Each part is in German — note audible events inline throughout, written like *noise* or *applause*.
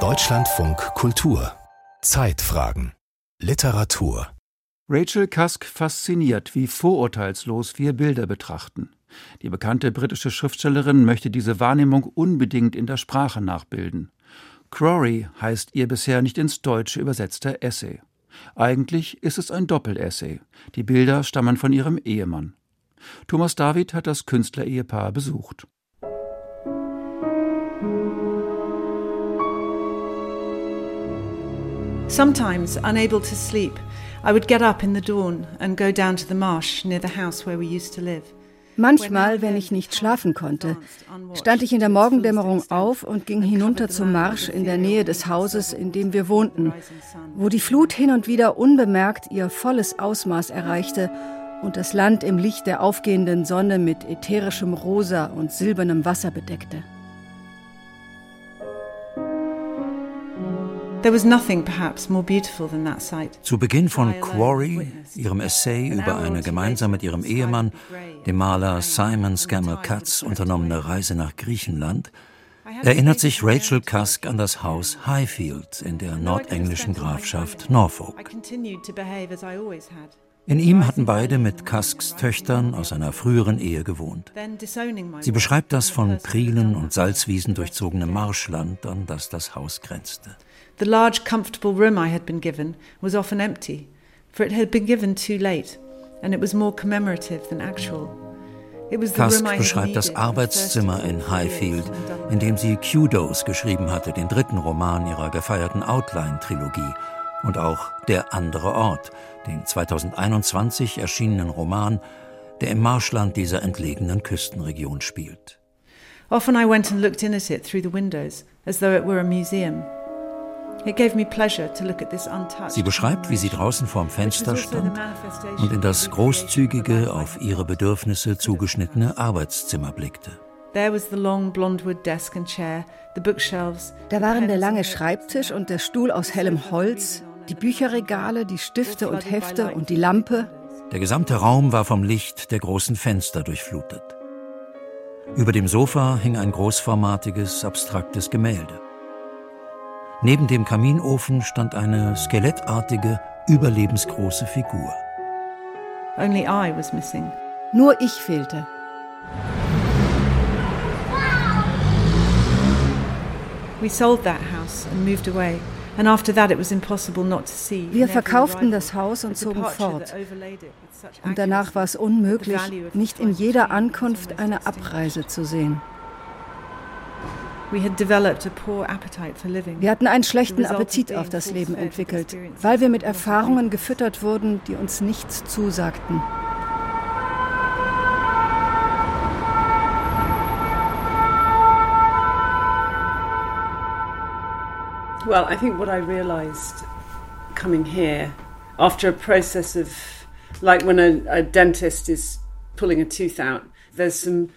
Deutschlandfunk Kultur Zeitfragen Literatur Rachel Cusk fasziniert, wie vorurteilslos wir Bilder betrachten. Die bekannte britische Schriftstellerin möchte diese Wahrnehmung unbedingt in der Sprache nachbilden. Crory heißt ihr bisher nicht ins Deutsche übersetzter Essay. Eigentlich ist es ein Doppelessay. Die Bilder stammen von ihrem Ehemann. Thomas David hat das Künstlerehepaar besucht. Sometimes, unable to sleep, I would get up in the dawn and go down to the marsh near the house where we used to live. Manchmal, wenn ich nicht schlafen konnte, stand ich in der Morgendämmerung auf und ging hinunter zum Marsch in der Nähe des Hauses, in dem wir wohnten, wo die Flut hin und wieder unbemerkt ihr volles Ausmaß erreichte und das Land im Licht der aufgehenden Sonne mit ätherischem Rosa und silbernem Wasser bedeckte. Zu Beginn von Quarry, ihrem Essay über eine gemeinsam mit ihrem Ehemann, dem Maler Simon Scammell Katz, unternommene Reise nach Griechenland, erinnert sich Rachel Cusk an das Haus Highfield in der nordenglischen Grafschaft Norfolk. In ihm hatten beide mit Cusks Töchtern aus einer früheren Ehe gewohnt. Sie beschreibt das von Prielen und Salzwiesen durchzogene Marschland, an das das Haus grenzte. The large, comfortable room I had been given was often empty, for it had been given too late, and it was more commemorative than actual. Kask beschreibt das Arbeitszimmer in Highfield, in dem sie Kudos geschrieben hatte, den dritten Roman ihrer gefeierten Outline-Trilogie, und auch Der andere Ort, den 2021 erschienenen Roman, der im Marschland dieser entlegenen Küstenregion spielt. Often I went and looked in at it through the windows, as though it were a museum. Sie beschreibt, wie sie draußen vorm Fenster stand und in das großzügige, auf ihre Bedürfnisse zugeschnittene Arbeitszimmer blickte. Da waren der lange Schreibtisch und der Stuhl aus hellem Holz, die Bücherregale, die Stifte und Hefte und die Lampe. Der gesamte Raum war vom Licht der großen Fenster durchflutet. Über dem Sofa hing ein großformatiges, abstraktes Gemälde. Neben dem Kaminofen stand eine skelettartige, überlebensgroße Figur. Only I was missing. Nur ich fehlte. We sold that house and moved away. Wir verkauften das Haus und zogen fort. Und danach war es unmöglich, nicht in jeder Ankunft eine Abreise zu sehen. Wir hatten einen schlechten Appetit auf das Leben entwickelt, weil wir mit Erfahrungen gefüttert wurden, die uns nichts zusagten. Well, I think what I realized coming here after a process of like when a, a dentist is pulling a tooth out, there's some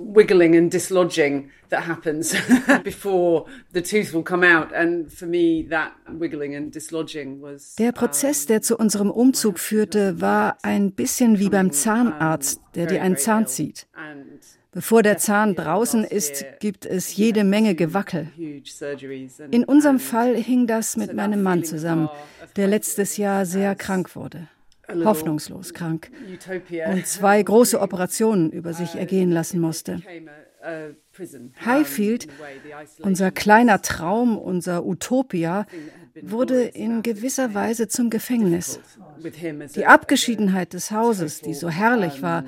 wiggling and dislodging that happens *laughs* before the tooth will come out. And for me, that wiggling and dislodging was. Der Prozess, der zu unserem Umzug führte, war ein bisschen wie beim Zahnarzt, der dir einen Zahn zieht. Bevor der Zahn draußen ist, gibt es jede Menge Gewackel. In unserem Fall hing das mit meinem Mann zusammen, der letztes Jahr sehr krank wurde hoffnungslos krank und zwei große Operationen über sich ergehen lassen musste. Highfield, unser kleiner Traum, unser Utopia, wurde in gewisser Weise zum Gefängnis. Die Abgeschiedenheit des Hauses, die so herrlich war,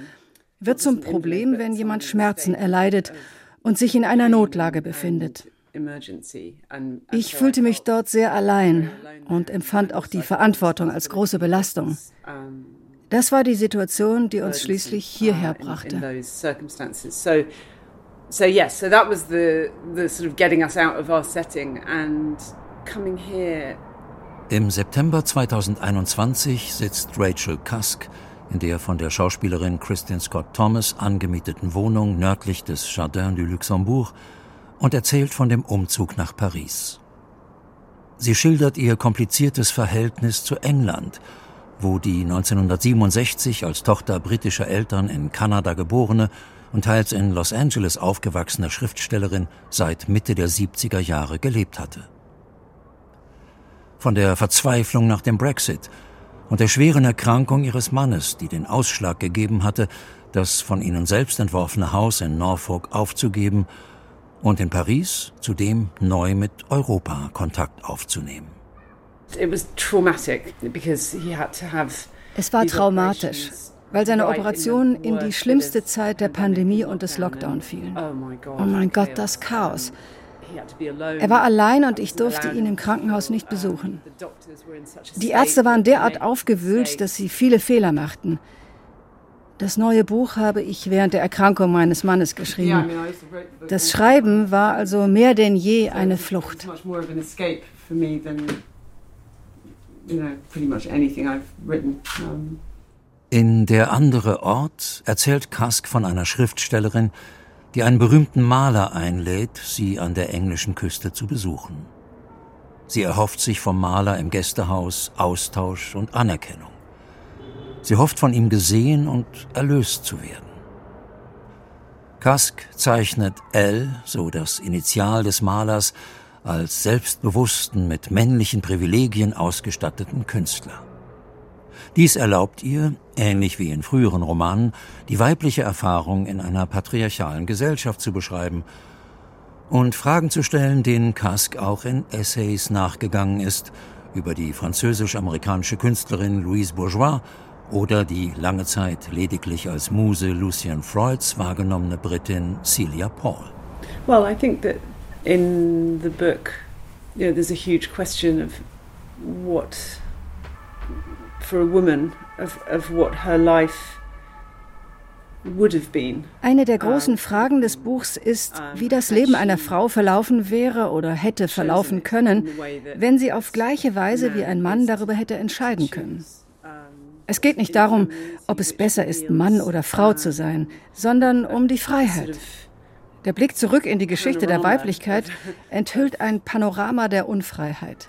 wird zum Problem, wenn jemand Schmerzen erleidet und sich in einer Notlage befindet. Ich fühlte mich dort sehr allein und empfand auch die Verantwortung als große Belastung. Das war die Situation, die uns schließlich hierher brachte. So yes, so that was the the sort of getting us out of our setting and coming here. Im September 2021 sitzt Rachel Cusk in der von der Schauspielerin Christian Scott Thomas angemieteten Wohnung nördlich des Jardin du Luxembourg und erzählt von dem Umzug nach Paris. Sie schildert ihr kompliziertes Verhältnis zu England, wo die 1967 als Tochter britischer Eltern in Kanada geborene und teils in Los Angeles aufgewachsene Schriftstellerin seit Mitte der 70er Jahre gelebt hatte. Von der Verzweiflung nach dem Brexit und der schweren Erkrankung ihres Mannes, die den Ausschlag gegeben hatte, das von ihnen selbst entworfene Haus in Norfolk aufzugeben und in Paris zudem neu mit Europa Kontakt aufzunehmen. Es war traumatisch, weil seine Operationen in die schlimmste Zeit der Pandemie und des Lockdown fielen. Oh mein Gott, das Chaos. Er war allein und ich durfte ihn im Krankenhaus nicht besuchen. Die Ärzte waren derart aufgewühlt, dass sie viele Fehler machten. Das neue Buch habe ich während der Erkrankung meines Mannes geschrieben. Das Schreiben war also mehr denn je eine Flucht. In Der andere Ort erzählt Kask von einer Schriftstellerin, die einen berühmten Maler einlädt, sie an der englischen Küste zu besuchen. Sie erhofft sich vom Maler im Gästehaus Austausch und Anerkennung. Sie hofft von ihm gesehen und erlöst zu werden. Kask zeichnet L, so das Initial des Malers, als selbstbewussten, mit männlichen Privilegien ausgestatteten Künstler. Dies erlaubt ihr, ähnlich wie in früheren Romanen, die weibliche Erfahrung in einer patriarchalen Gesellschaft zu beschreiben und Fragen zu stellen, denen Kask auch in Essays nachgegangen ist, über die französisch-amerikanische Künstlerin Louise Bourgeois oder die lange Zeit lediglich als Muse Lucien Freuds wahrgenommene Britin Celia Paul. Well, I think that in the book, you know, there's a huge question of what for a woman of, of what her life eine der großen Fragen des Buchs ist, wie das Leben einer Frau verlaufen wäre oder hätte verlaufen können, wenn sie auf gleiche Weise wie ein Mann darüber hätte entscheiden können. Es geht nicht darum, ob es besser ist, Mann oder Frau zu sein, sondern um die Freiheit. Der Blick zurück in die Geschichte der Weiblichkeit enthüllt ein Panorama der Unfreiheit.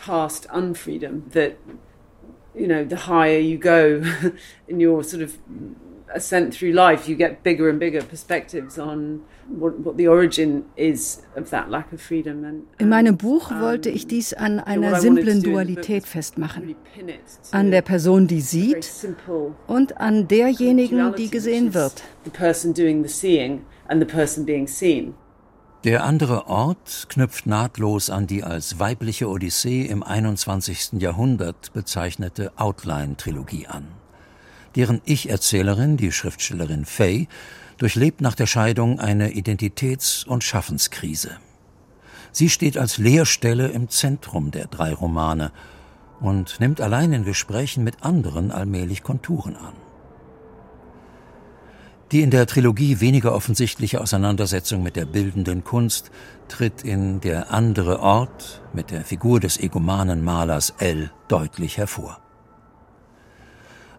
*laughs* ascent through life, you get bigger and bigger perspectives on in meinem Buch wollte ich dies an einer simplen Dualität festmachen. An der Person, die sieht und an derjenigen, die gesehen wird. The person doing the seeing and the person being seen. Der andere Ort knüpft nahtlos an die als weibliche Odyssee im 21. Jahrhundert bezeichnete Outline-Trilogie an. Deren Ich-Erzählerin, die Schriftstellerin Faye, durchlebt nach der Scheidung eine Identitäts- und Schaffenskrise. Sie steht als Leerstelle im Zentrum der drei Romane und nimmt allein in Gesprächen mit anderen allmählich Konturen an. Die in der Trilogie weniger offensichtliche Auseinandersetzung mit der bildenden Kunst tritt in Der andere Ort mit der Figur des egomanen Malers L deutlich hervor.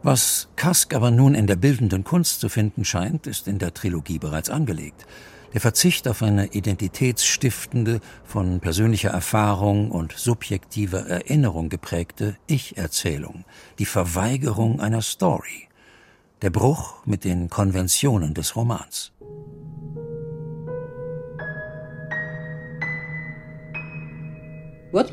Was Kask aber nun in der bildenden Kunst zu finden scheint, ist in der Trilogie bereits angelegt. Der Verzicht auf eine identitätsstiftende, von persönlicher Erfahrung und subjektiver Erinnerung geprägte Ich-Erzählung, die Verweigerung einer Story der Bruch mit den Konventionen des Romans. Was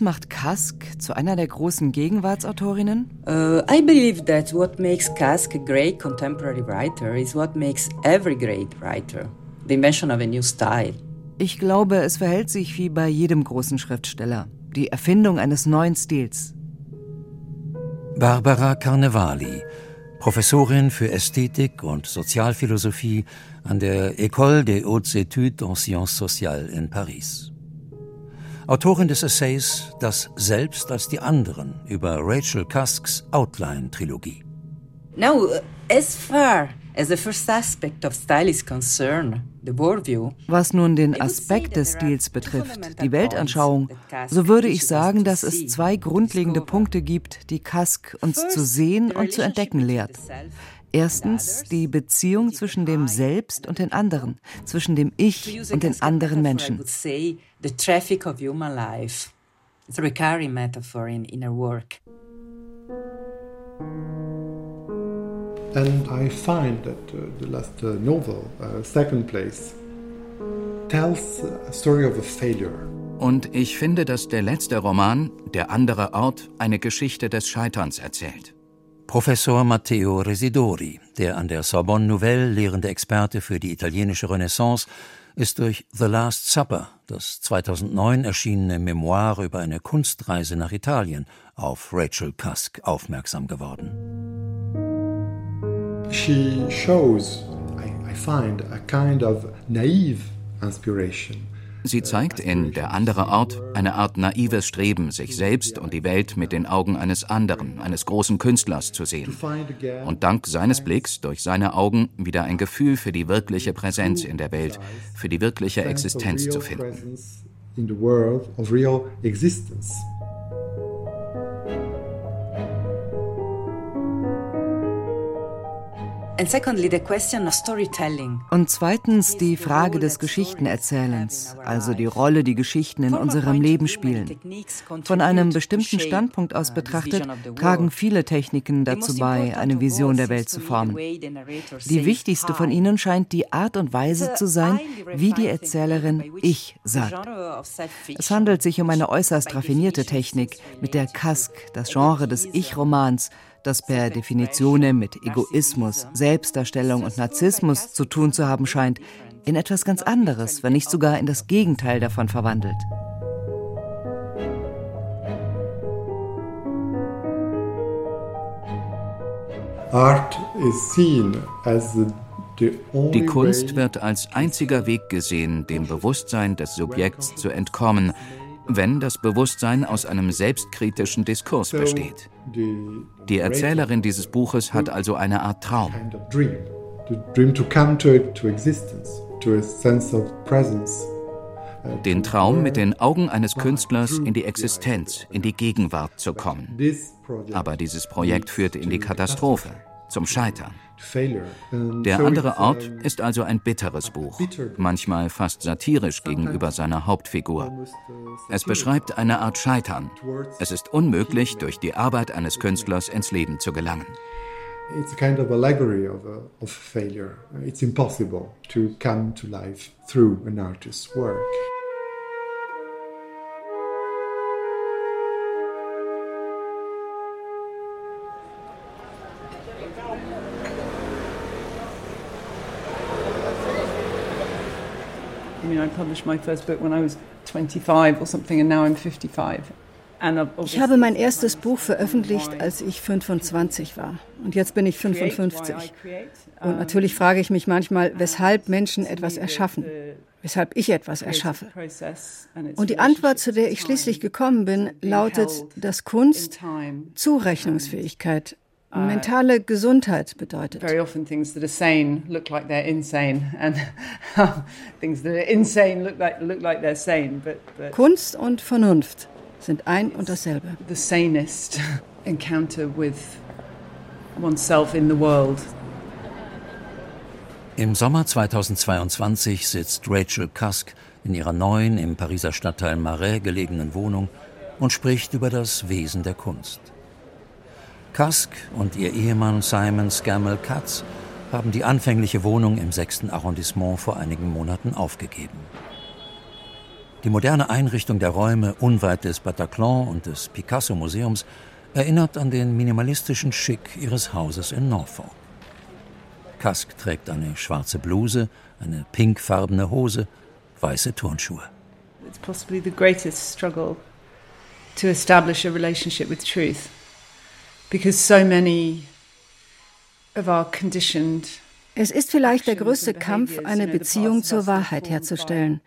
macht Kask zu einer der großen Gegenwartsautorinnen? Uh, I believe that what makes Kask a great contemporary writer is what makes every great writer, the invention of a new style. Ich glaube, es verhält sich wie bei jedem großen Schriftsteller, die Erfindung eines neuen Stils, Barbara Carnevali, Professorin für Ästhetik und Sozialphilosophie an der École des Hautes Études en Sciences Sociales in Paris. Autorin des Essays Das Selbst als die anderen über Rachel Cusks Outline-Trilogie. Now, as far as the first aspect of style is concerned, was nun den Aspekt des Stils betrifft, die Weltanschauung, so würde ich sagen, dass es zwei grundlegende Punkte gibt, die Kask uns zu sehen und zu entdecken lehrt. Erstens die Beziehung zwischen dem Selbst und den anderen, zwischen dem Ich und den anderen Menschen. And I find that uh, the last uh, novel, uh, Second Place, tells a story of a failure. Und ich finde, dass der letzte Roman, Der andere Ort, eine Geschichte des Scheiterns erzählt. Professor Matteo Residori, der an der Sorbonne Nouvelle lehrende Experte für die italienische Renaissance, ist durch The Last Supper, das 2009 erschienene Memoir über eine Kunstreise nach Italien, auf Rachel Cusk aufmerksam geworden. She shows, I, I find, a kind of naive inspiration Sie zeigt in Der andere Ort eine Art naives Streben, sich selbst und die Welt mit den Augen eines anderen, eines großen Künstlers zu sehen. Und dank seines Blicks, durch seine Augen, wieder ein Gefühl für die wirkliche Präsenz in der Welt, für die wirkliche Existenz zu finden. Und zweitens die Frage des Geschichtenerzählens, also die Rolle, die Geschichten in unserem Leben spielen. Von einem bestimmten Standpunkt aus betrachtet, tragen viele Techniken dazu bei, eine Vision der Welt zu formen. Die wichtigste von ihnen scheint die Art und Weise zu sein, wie die Erzählerin Ich sagt. Es handelt sich um eine äußerst raffinierte Technik, mit der Kask, das Genre des Ich-Romans, das per Definition mit Egoismus, Selbstdarstellung und Narzissmus zu tun zu haben scheint, in etwas ganz anderes, wenn nicht sogar in das Gegenteil davon verwandelt. die Kunst wird als einziger Weg gesehen, dem Bewusstsein des Subjekts zu entkommen, wenn das Bewusstsein aus einem selbstkritischen Diskurs besteht. Die Erzählerin dieses Buches hat also eine Art Traum. Den Traum, mit den Augen eines Künstlers in die Existenz, in die Gegenwart zu kommen. Aber dieses Projekt führte in die Katastrophe, zum Scheitern. Der andere Ort ist also ein bitteres Buch, manchmal fast satirisch gegenüber seiner Hauptfigur. Es beschreibt eine Art Scheitern. Es ist unmöglich, durch die Arbeit eines Künstlers ins Leben zu gelangen. It's a kind of allegory of, a, of failure. It's impossible to come to life through an artist's work. I published my first book when I was 25 or something, and now I'm 55. Ich habe mein erstes Buch veröffentlicht, als ich 25 war. Und jetzt bin ich 55. Und natürlich frage ich mich manchmal, weshalb Menschen etwas erschaffen, weshalb ich etwas erschaffe. Und die Antwort, zu der ich schließlich gekommen bin, lautet, dass Kunst Zurechnungsfähigkeit mentale Gesundheit bedeutet. Very often things that are sane look like they're insane and *laughs* things that are insane look like look like they're sane, but, but Kunst und Vernunft sind ein und dasselbe. The sanest *laughs* encounter with oneself in the world. Im Sommer 2022 sitzt Rachel Cusk in ihrer neuen im Pariser Stadtteil Marais gelegenen Wohnung und spricht über das Wesen der Kunst. Kask und ihr Ehemann Simon Scammell Katz haben die anfängliche Wohnung im 6. Arrondissement vor einigen Monaten aufgegeben. Die moderne Einrichtung der Räume unweit des Bataclan und des Picasso-Museums erinnert an den minimalistischen Schick ihres Hauses in Norfolk. Kask trägt eine schwarze Bluse, eine pinkfarbene Hose, weiße Turnschuhe. It's possibly the greatest struggle to establish a relationship with truth because so many of our conditioned es ist vielleicht der größte Kampf, eine Beziehung zur Wahrheit herzustellen.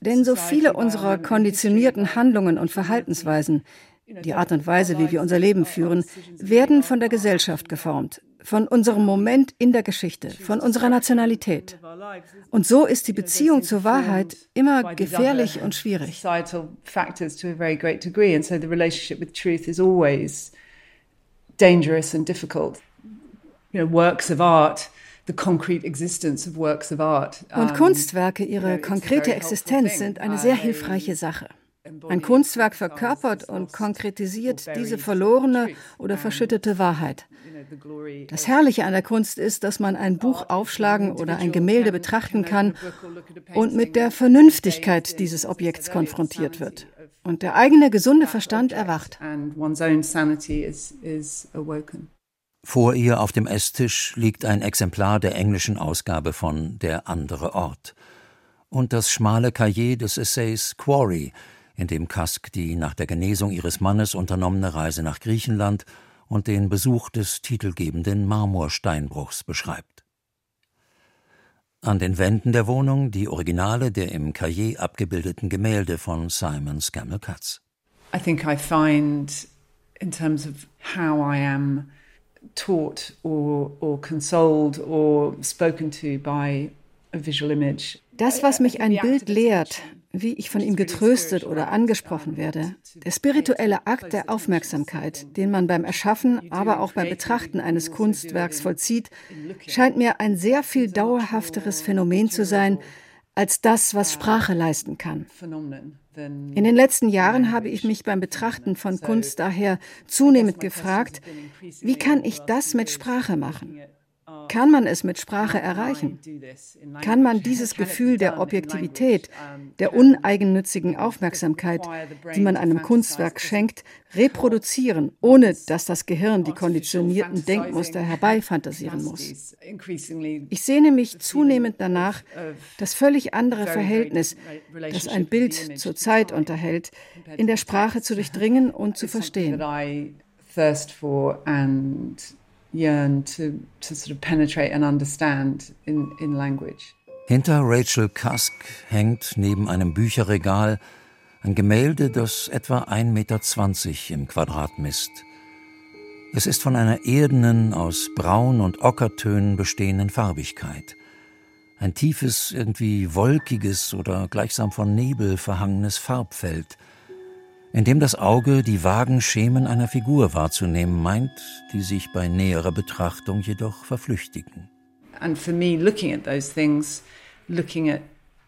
Denn so viele unserer konditionierten Handlungen und Verhaltensweisen, die Art und Weise, wie wir unser Leben führen, werden von der Gesellschaft geformt, von unserem Moment in der Geschichte, von unserer Nationalität. Und so ist die Beziehung zur Wahrheit immer gefährlich und schwierig dangerous and difficult. You know, works of art, the concrete existence of works of art. Und Kunstwerke, ihre konkrete Existenz sind eine sehr hilfreiche Sache. Ein Kunstwerk verkörpert und konkretisiert diese verlorene oder verschüttete Wahrheit. Das Herrliche an der Kunst ist, dass man ein Buch aufschlagen oder ein Gemälde betrachten kann und mit der Vernünftigkeit dieses Objekts konfrontiert wird. Und der eigene gesunde Verstand erwacht. Vor ihr auf dem Esstisch liegt ein Exemplar der englischen Ausgabe von Der andere Ort und das schmale Cahier des Essays Quarry, in dem Kask die nach der Genesung ihres Mannes unternommene Reise nach Griechenland und den Besuch des titelgebenden Marmorsteinbruchs beschreibt. An den Wänden der Wohnung die Originale der im Cahier abgebildeten Gemälde von Simon Scammell Katz. I think I find in terms of how I am taught or, or consoled or spoken to by a visual image. Das, was mich ein Bild lehrt, wie ich von ihm getröstet oder angesprochen werde. Der spirituelle Akt der Aufmerksamkeit, den man beim Erschaffen, aber auch beim Betrachten eines Kunstwerks vollzieht, scheint mir ein sehr viel dauerhafteres Phänomen zu sein als das, was Sprache leisten kann. In den letzten Jahren habe ich mich beim Betrachten von Kunst daher zunehmend gefragt, wie kann ich das mit Sprache machen? Kann man es mit Sprache erreichen? Kann man dieses Gefühl der Objektivität, der uneigennützigen Aufmerksamkeit, die man einem Kunstwerk schenkt, reproduzieren, ohne dass das Gehirn die konditionierten Denkmuster herbeifantasieren muss? Ich sehne mich zunehmend danach, das völlig andere Verhältnis, das ein Bild zur Zeit unterhält, in der Sprache zu durchdringen und zu verstehen yearn to, to sort of penetrate and understand in, in language. Hinter Rachel Cusk hängt neben einem Bücherregal ein Gemälde, das etwa 1,20 Meter im Quadrat misst. Es ist von einer erdenen, aus Braun- und Ockertönen bestehenden Farbigkeit. Ein tiefes, irgendwie wolkiges oder gleichsam von Nebel verhangenes Farbfeld – in dem das Auge die vagen Schemen einer Figur wahrzunehmen meint, die sich bei näherer Betrachtung jedoch verflüchtigen. And for me looking at those things, looking at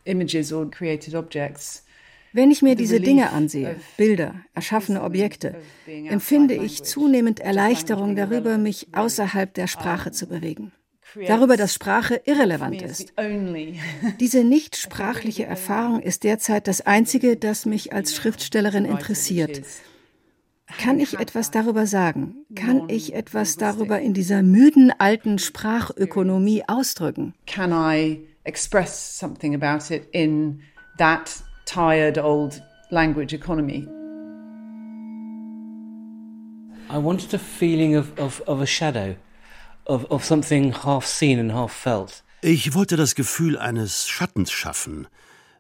images or created objects, wenn ich mir diese Dinge ansehe, Bilder, erschaffene Objekte, empfinde ich zunehmend Erleichterung darüber, mich außerhalb der Sprache zu bewegen darüber, dass Sprache irrelevant ist. *laughs* Diese nichtsprachliche Erfahrung ist derzeit das Einzige, das mich als Schriftstellerin interessiert. Kann ich etwas darüber sagen? Kann ich etwas darüber in dieser müden alten Sprachökonomie ausdrücken? Can I express something about it in that tired old language economy? I wanted a feeling of, of, of a shadow of, of something half seen and half felt. Ich wollte das Gefühl eines Schattens schaffen,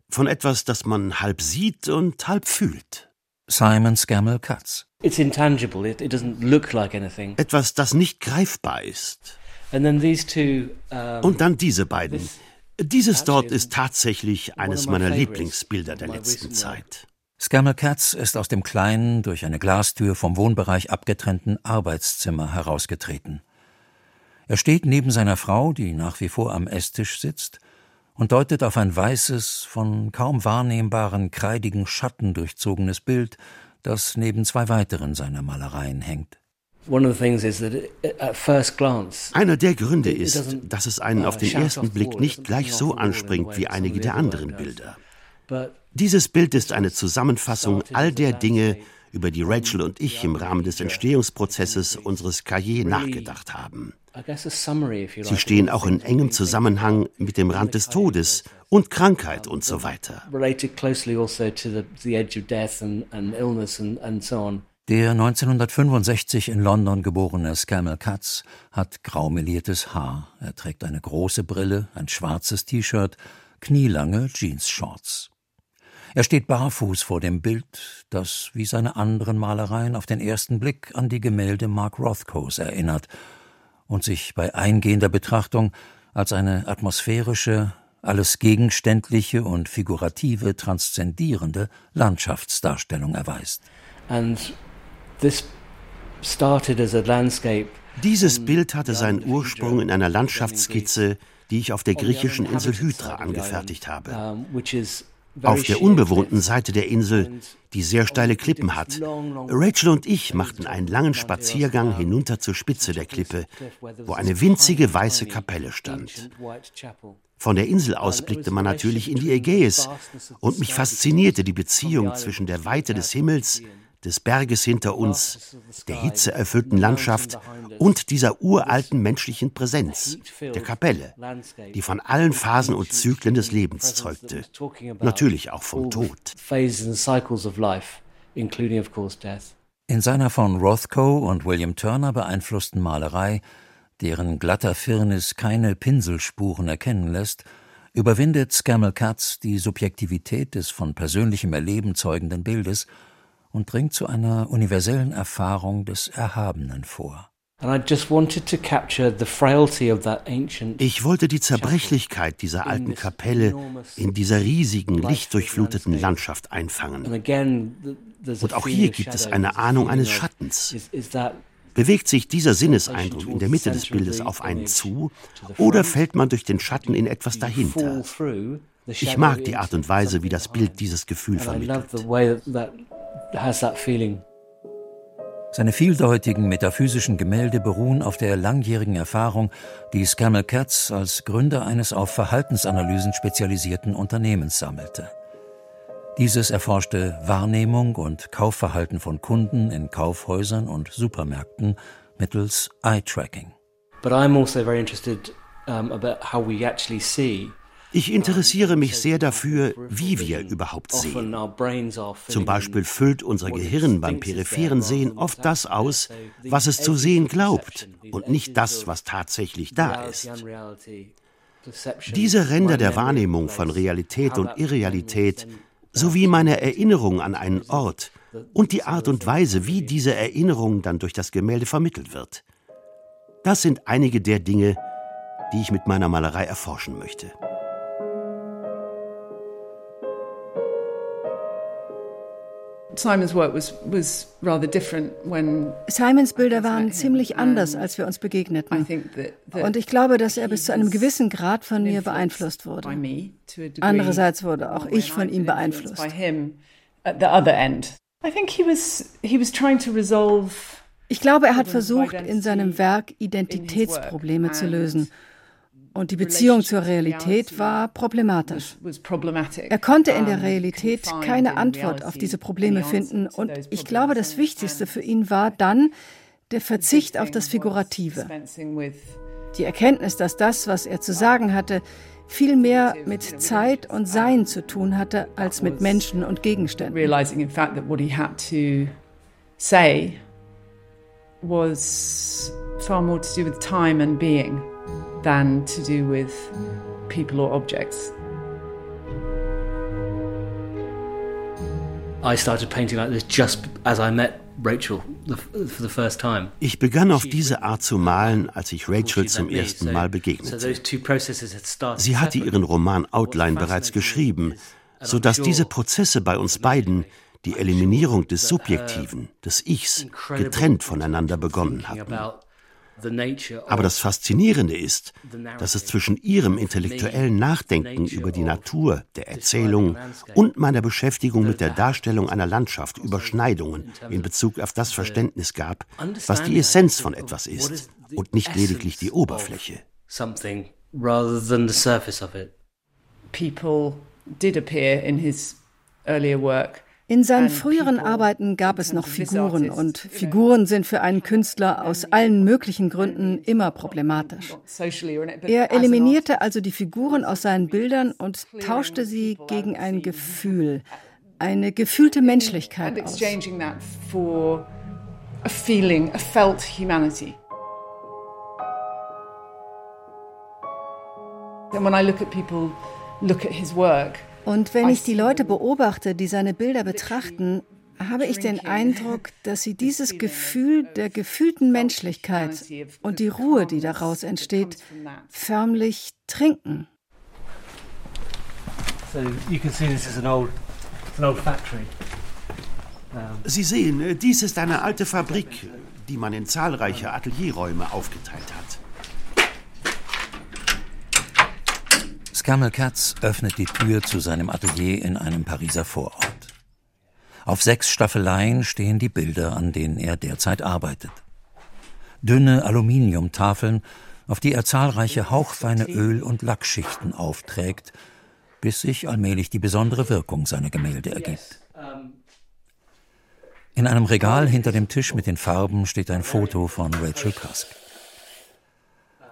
von etwas, das man halb sieht und halb fühlt. Simon Scammell Katz. It's intangible. It, it doesn't look like anything. Etwas, das nicht greifbar ist. And then these two, um, und dann diese beiden. Dieses dort ist tatsächlich eines meiner Lieblingsbilder der letzten Zeit. Scammell Katz ist aus dem kleinen, durch eine Glastür vom Wohnbereich abgetrennten Arbeitszimmer herausgetreten. Er steht neben seiner Frau, die nach wie vor am Esstisch sitzt, und deutet auf ein weißes, von kaum wahrnehmbaren, kreidigen Schatten durchzogenes Bild, das neben zwei weiteren seiner Malereien hängt. Einer der Gründe ist, dass es einen auf den ersten Blick nicht gleich so anspringt wie einige der anderen Bilder. Dieses Bild ist eine Zusammenfassung all der Dinge, über die Rachel und ich im Rahmen des Entstehungsprozesses unseres Cahiers nachgedacht haben. Sie stehen auch in engem Zusammenhang mit dem Rand des Todes und Krankheit und so weiter. Also der 1965 in London geborene Scammell Katz hat graumeliertes Haar. Er trägt eine große Brille, ein schwarzes T-Shirt, knielange Jeans-Shorts. Er steht barfuß vor dem Bild, das wie seine anderen Malereien auf den ersten Blick an die Gemälde Mark Rothkos erinnert und sich bei eingehender Betrachtung als eine atmosphärische, alles gegenständliche und figurative transzendierende Landschaftsdarstellung erweist. Dieses Bild hatte seinen Ursprung in einer Landschaftsskizze, die ich auf der griechischen Insel Hydra angefertigt habe. Auf der unbewohnten Seite der Insel, die sehr steile Klippen hat. Rachel und ich machten einen langen Spaziergang hinunter zur Spitze der Klippe, wo eine winzige weiße Kapelle stand. Von der Insel aus blickte man natürlich in die Ägäis und mich faszinierte die Beziehung zwischen der Weite des Himmels des Berges hinter uns, der hitzeerfüllten Landschaft und dieser uralten menschlichen Präsenz, der Kapelle, die von allen Phasen und Zyklen des Lebens zeugte, natürlich auch vom Tod. In seiner von Rothko und William Turner beeinflussten Malerei, deren glatter Firnis keine Pinselspuren erkennen lässt, überwindet Scammell Katz die Subjektivität des von persönlichem Erleben zeugenden Bildes und dringt zu einer universellen Erfahrung des Erhabenen vor. Ich wollte die Zerbrechlichkeit dieser alten Kapelle in dieser riesigen, lichtdurchfluteten Landschaft einfangen. Und auch hier gibt es eine Ahnung eines Schattens. Bewegt sich dieser Sinneseindruck in der Mitte des Bildes auf einen zu oder fällt man durch den Schatten in etwas dahinter? Ich mag die Art und Weise, wie das Bild dieses Gefühl vermittelt has that feeling. Seine vieldeutigen metaphysischen Gemälde beruhen auf der langjährigen Erfahrung, die Scammell Katz als Gründer eines auf Verhaltensanalysen spezialisierten Unternehmens sammelte. Dieses erforschte Wahrnehmung und Kaufverhalten von Kunden in Kaufhäusern und Supermärkten mittels Eye-Tracking. But I'm also very interested um, about how we actually see ich interessiere mich sehr dafür, wie wir überhaupt sehen. Zum Beispiel füllt unser Gehirn beim peripheren Sehen oft das aus, was es zu sehen glaubt und nicht das, was tatsächlich da ist. Diese Ränder der Wahrnehmung von Realität und Irrealität sowie meine Erinnerung an einen Ort und die Art und Weise, wie diese Erinnerung dann durch das Gemälde vermittelt wird. Das sind einige der Dinge, die ich mit meiner Malerei erforschen möchte. Simons Bilder waren ziemlich anders, als wir uns begegneten. Und ich glaube, dass er bis zu einem gewissen Grad von mir beeinflusst wurde. Andererseits wurde auch ich von ihm beeinflusst. Ich glaube, er hat versucht, in seinem Werk Identitätsprobleme zu lösen und die Beziehung zur Realität war problematisch. Er konnte in der Realität keine Antwort auf diese Probleme finden und ich glaube, das Wichtigste für ihn war dann der Verzicht auf das Figurative. Die Erkenntnis, dass das, was er zu sagen hatte, viel mehr mit Zeit und Sein zu tun hatte als mit Menschen und Gegenständen. was far more to do with time and being than to do with people or objects. I started painting like this just as I met Rachel for the first time. Ich begann auf diese Art zu malen, als ich Rachel zum ersten Mal begegnete. Sie hatte ihren Roman Outline bereits geschrieben, so dass diese Prozesse bei uns beiden die Eliminierung des Subjektiven, des Ichs, getrennt voneinander begonnen hatten. Aber das Faszinierende ist, dass es zwischen ihrem intellektuellen Nachdenken über die Natur, der Erzählung und meiner Beschäftigung mit der Darstellung einer Landschaft Überschneidungen in Bezug auf das Verständnis gab, was die Essenz von etwas ist und nicht lediglich die Oberfläche. People did appear in his earlier work in seinen früheren Arbeiten gab es noch Figuren und Figuren sind für einen Künstler aus allen möglichen Gründen immer problematisch. Er eliminierte also die Figuren aus seinen Bildern und tauschte sie gegen ein Gefühl, eine gefühlte Menschlichkeit aus. And when I look at people look at his work, und wenn ich die Leute beobachte, die seine Bilder betrachten, habe ich den Eindruck, dass sie dieses Gefühl der gefühlten Menschlichkeit und die Ruhe, die daraus entsteht, förmlich trinken. Sie sehen, dies ist eine alte Fabrik, die man in zahlreiche Atelierräume aufgeteilt hat. Scammel Katz öffnet die Tür zu seinem Atelier in einem Pariser Vorort. Auf sechs Staffeleien stehen die Bilder, an denen er derzeit arbeitet. Dünne Aluminiumtafeln, auf die er zahlreiche hauchfeine Öl- und Lackschichten aufträgt, bis sich allmählich die besondere Wirkung seiner Gemälde ergibt. In einem Regal hinter dem Tisch mit den Farben steht ein Foto von Rachel Cusk.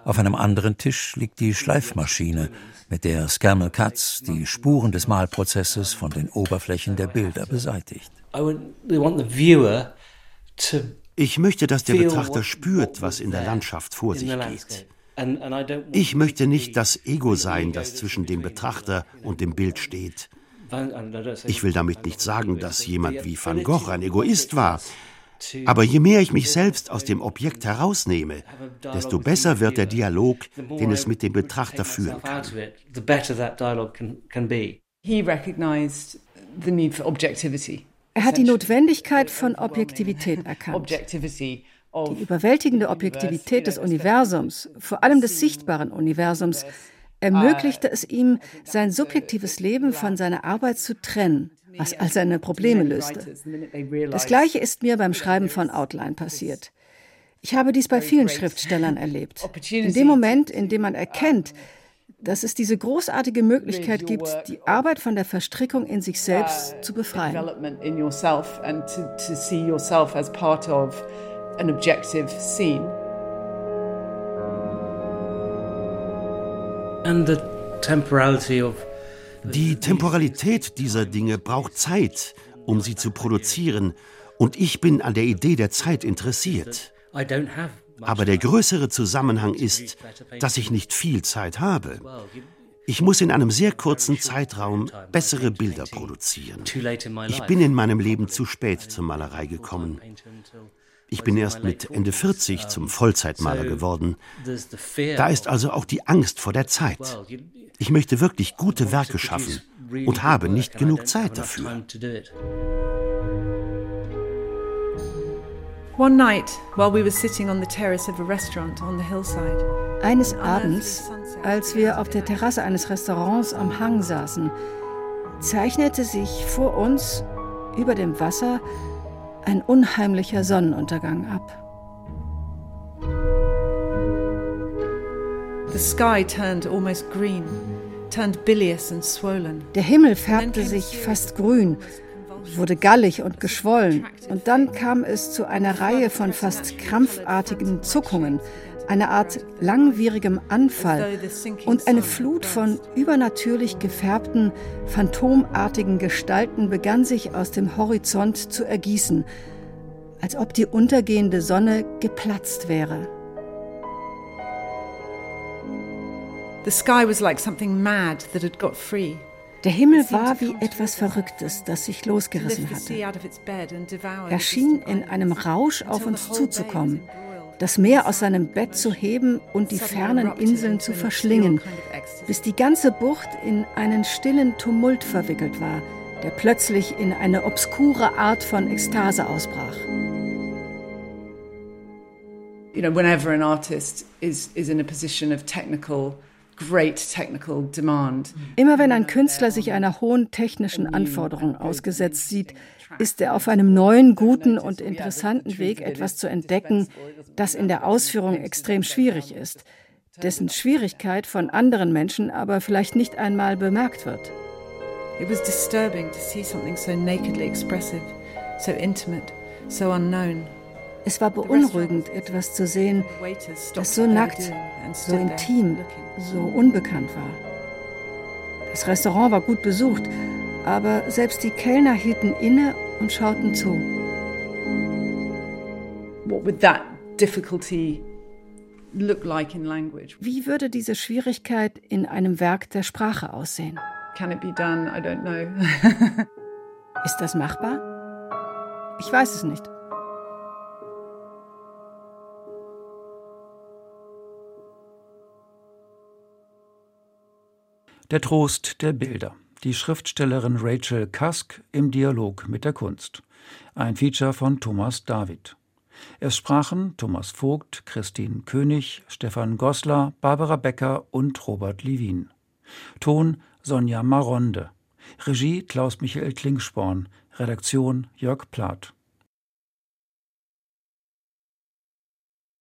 Auf einem anderen Tisch liegt die Schleifmaschine, mit der Scammel Katz die Spuren des Malprozesses von den Oberflächen der Bilder beseitigt. Ich möchte, dass der Betrachter spürt, was in der Landschaft vor sich geht. Ich möchte nicht das Ego sein, das zwischen dem Betrachter und dem Bild steht. Ich will damit nicht sagen, dass jemand wie Van Gogh ein Egoist war. Aber je mehr ich mich selbst aus dem Objekt herausnehme, desto besser wird der Dialog, den es mit dem Betrachter führen kann. Er hat die Notwendigkeit von Objektivität erkannt. Die überwältigende Objektivität des Universums, vor allem des sichtbaren Universums, ermöglichte es ihm, sein subjektives Leben von seiner Arbeit zu trennen was all seine Probleme löste. Das Gleiche ist mir beim Schreiben von Outline passiert. Ich habe dies bei vielen Schriftstellern erlebt. In dem Moment, in dem man erkennt, dass es diese großartige Möglichkeit gibt, die Arbeit von der Verstrickung in sich selbst zu befreien. And the temporality of die Temporalität dieser Dinge braucht Zeit, um sie zu produzieren, und ich bin an der Idee der Zeit interessiert. Aber der größere Zusammenhang ist, dass ich nicht viel Zeit habe. Ich muss in einem sehr kurzen Zeitraum bessere Bilder produzieren. Ich bin in meinem Leben zu spät zur Malerei gekommen. Ich bin erst mit Ende 40 zum Vollzeitmaler geworden. Da ist also auch die Angst vor der Zeit. Ich möchte wirklich gute Werke schaffen und habe nicht genug Zeit dafür. Eines Abends, als wir auf der Terrasse eines Restaurants am Hang saßen, zeichnete sich vor uns über dem Wasser ein unheimlicher Sonnenuntergang ab. The sky turned almost green, turned bilious and swollen. Der Himmel färbte sich fast grün, wurde gallig und geschwollen, und dann kam es zu einer Reihe von fast krampfartigen Zuckungen, einer Art langwierigem Anfall und eine Flut von übernatürlich gefärbten, phantomartigen Gestalten begann sich aus dem Horizont zu ergießen, als ob die untergehende Sonne geplatzt wäre. Der Himmel war wie etwas Verrücktes, das sich losgerissen hatte. Er schien in einem Rausch auf uns zuzukommen, das Meer aus seinem Bett zu heben und die fernen Inseln zu verschlingen, bis die ganze Bucht in einen stillen Tumult verwickelt war, der plötzlich in eine obskure Art von Ekstase ausbrach. You know, whenever an artist is, is in a position of technical Immer wenn ein Künstler sich einer hohen technischen Anforderung ausgesetzt sieht, ist er auf einem neuen, guten und interessanten Weg, etwas zu entdecken, das in der Ausführung extrem schwierig ist, dessen Schwierigkeit von anderen Menschen aber vielleicht nicht einmal bemerkt wird. It was disturbing to see something so nakedly expressive, so intimate, so unknown. Es war beunruhigend, etwas zu sehen, das so nackt, so intim, so unbekannt war. Das Restaurant war gut besucht, aber selbst die Kellner hielten inne und schauten zu. Wie würde diese Schwierigkeit in einem Werk der Sprache aussehen? *laughs* Ist das machbar? Ich weiß es nicht. Der Trost der Bilder. Die Schriftstellerin Rachel Cusk im Dialog mit der Kunst. Ein Feature von Thomas David. Es sprachen Thomas Vogt, Christine König, Stefan Goslar, Barbara Becker und Robert Levin. Ton Sonja Maronde. Regie Klaus Michael Klingsporn. Redaktion Jörg Plath.